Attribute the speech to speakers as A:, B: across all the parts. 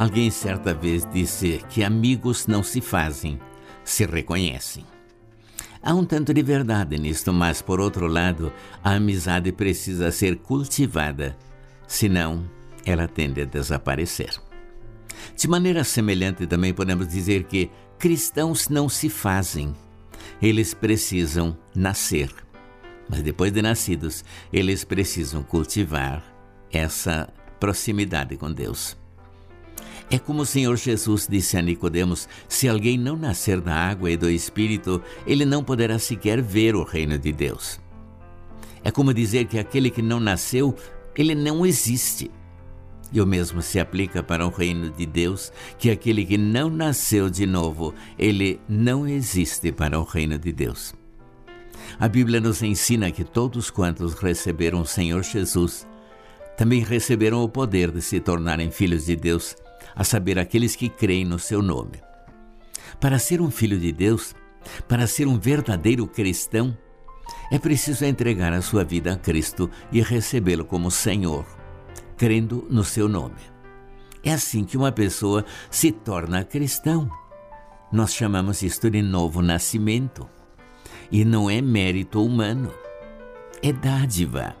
A: Alguém certa vez disse que amigos não se fazem, se reconhecem. Há um tanto de verdade nisto, mas por outro lado, a amizade precisa ser cultivada, senão ela tende a desaparecer. De maneira semelhante, também podemos dizer que cristãos não se fazem, eles precisam nascer. Mas depois de nascidos, eles precisam cultivar essa proximidade com Deus. É como o Senhor Jesus disse a Nicodemos: se alguém não nascer da água e do Espírito, ele não poderá sequer ver o reino de Deus. É como dizer que aquele que não nasceu, ele não existe. E o mesmo se aplica para o reino de Deus, que aquele que não nasceu de novo, ele não existe para o reino de Deus. A Bíblia nos ensina que todos quantos receberam o Senhor Jesus também receberam o poder de se tornarem filhos de Deus a saber, aqueles que creem no seu nome. Para ser um filho de Deus, para ser um verdadeiro cristão, é preciso entregar a sua vida a Cristo e recebê-lo como Senhor, crendo no seu nome. É assim que uma pessoa se torna cristão. Nós chamamos isto de novo nascimento. E não é mérito humano, é dádiva.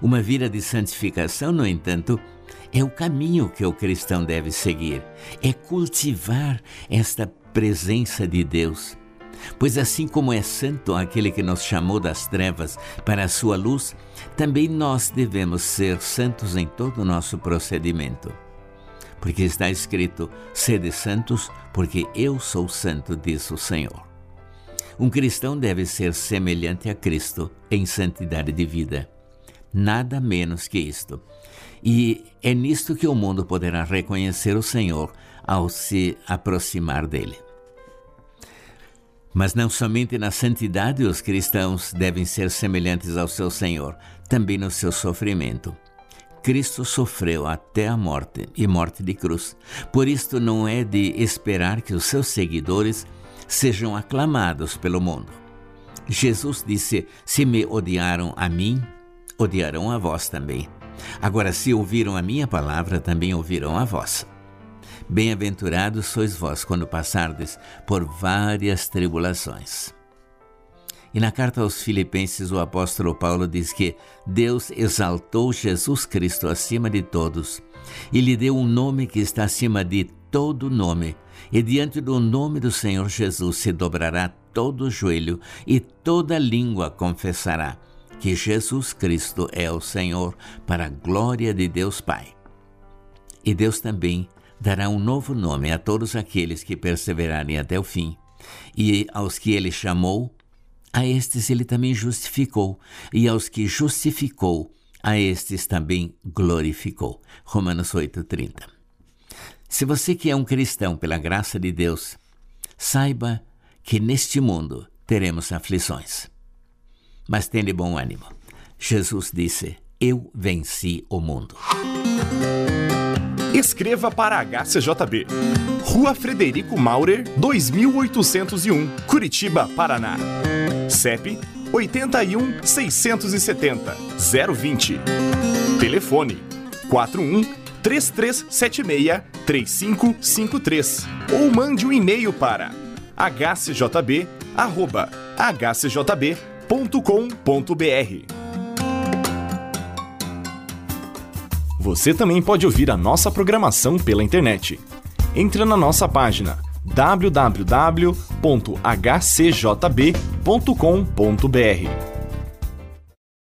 A: Uma vida de santificação, no entanto, é o caminho que o cristão deve seguir, é cultivar esta presença de Deus. Pois assim como é santo aquele que nos chamou das trevas para a sua luz, também nós devemos ser santos em todo o nosso procedimento. Porque está escrito: sede santos, porque eu sou santo, diz o Senhor. Um cristão deve ser semelhante a Cristo em santidade de vida. Nada menos que isto. E é nisto que o mundo poderá reconhecer o Senhor ao se aproximar dele. Mas não somente na santidade os cristãos devem ser semelhantes ao seu Senhor, também no seu sofrimento. Cristo sofreu até a morte e morte de cruz. Por isto não é de esperar que os seus seguidores sejam aclamados pelo mundo. Jesus disse: Se me odiaram a mim, odiarão a vós também. Agora, se ouviram a minha palavra, também ouvirão a vossa. Bem-aventurados sois vós quando passardes por várias tribulações. E na carta aos Filipenses, o apóstolo Paulo diz que Deus exaltou Jesus Cristo acima de todos e lhe deu um nome que está acima de todo nome, e diante do nome do Senhor Jesus se dobrará todo joelho e toda língua confessará que Jesus Cristo é o Senhor, para a glória de Deus Pai. E Deus também dará um novo nome a todos aqueles que perseverarem até o fim, e aos que ele chamou, a estes ele também justificou, e aos que justificou, a estes também glorificou. Romanos 8:30. Se você que é um cristão pela graça de Deus, saiba que neste mundo teremos aflições mas tenha bom ânimo. Jesus disse: Eu venci o mundo.
B: Escreva para HCJB. Rua Frederico Maurer, 2801, Curitiba, Paraná. CEP 81 670 020. Telefone 41 3376 3553 ou mande um e-mail para hcjb@hcjb www.radiocultura.com.br. Você também pode ouvir a nossa programação pela internet. Entre na nossa página www.hcjb.com.br